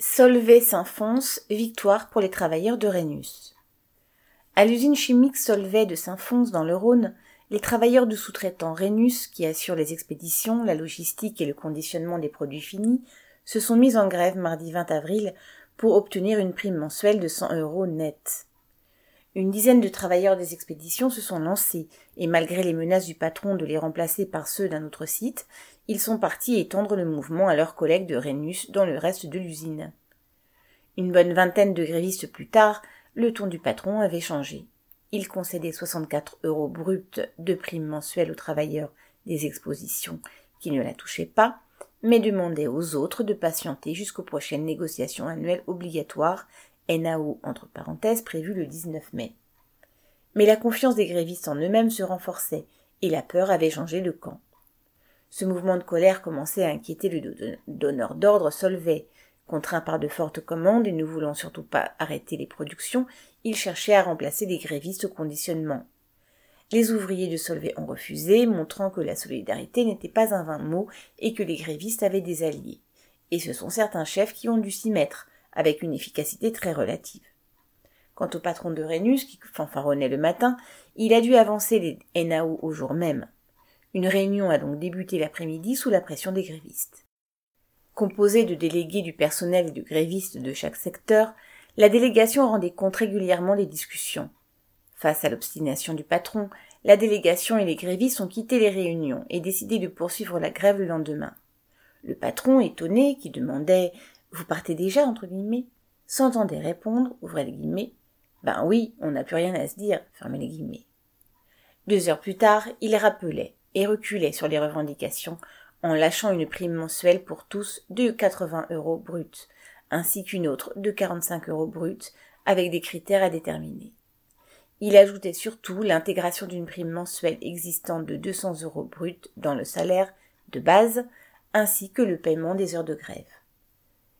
Solvay s'enfonce, victoire pour les travailleurs de Rhenus. À l'usine chimique Solvay de Saint-Fons dans le Rhône, les travailleurs du sous-traitant Rhenus, qui assurent les expéditions, la logistique et le conditionnement des produits finis, se sont mis en grève mardi 20 avril pour obtenir une prime mensuelle de 100 euros net. Une dizaine de travailleurs des expéditions se sont lancés, et malgré les menaces du patron de les remplacer par ceux d'un autre site, ils sont partis étendre le mouvement à leurs collègues de Rhenus dans le reste de l'usine. Une bonne vingtaine de grévistes plus tard, le ton du patron avait changé. Il concédait 64 euros bruts de prime mensuelle aux travailleurs des expositions qui ne la touchaient pas, mais demandait aux autres de patienter jusqu'aux prochaines négociations annuelles obligatoires, NAO entre parenthèses prévues le 19 mai. Mais la confiance des grévistes en eux-mêmes se renforçait, et la peur avait changé de camp. Ce mouvement de colère commençait à inquiéter le donneur d'ordre Solvay. Contraint par de fortes commandes et ne voulant surtout pas arrêter les productions, il cherchait à remplacer les grévistes au conditionnement. Les ouvriers de Solvay ont refusé, montrant que la solidarité n'était pas un vain mot et que les grévistes avaient des alliés. Et ce sont certains chefs qui ont dû s'y mettre, avec une efficacité très relative. Quant au patron de Rhenus, qui fanfaronnait le matin, il a dû avancer les NAO au jour même. Une réunion a donc débuté l'après-midi sous la pression des grévistes. Composée de délégués du personnel et de grévistes de chaque secteur, la délégation rendait compte régulièrement des discussions. Face à l'obstination du patron, la délégation et les grévistes ont quitté les réunions et décidé de poursuivre la grève le lendemain. Le patron, étonné, qui demandait Vous partez déjà entre guillemets s'entendait répondre, ouvrez les guillemets, Ben oui, on n'a plus rien à se dire, fermez les guillemets. Deux heures plus tard, il rappelait et reculait sur les revendications en lâchant une prime mensuelle pour tous de 80 euros bruts, ainsi qu'une autre de 45 euros bruts, avec des critères à déterminer. Il ajoutait surtout l'intégration d'une prime mensuelle existante de 200 euros bruts dans le salaire de base, ainsi que le paiement des heures de grève.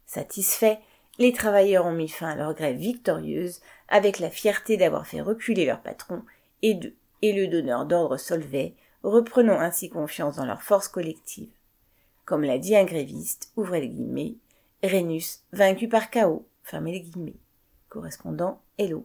Satisfaits, les travailleurs ont mis fin à leur grève victorieuse avec la fierté d'avoir fait reculer leur patron et, le donneur d'ordre Solvay reprenant ainsi confiance dans leur force collective. Comme l'a dit un gréviste, ouvrez les guillemets, Rhenus vaincu par chaos, fermez les guillemets. Correspondant Hello.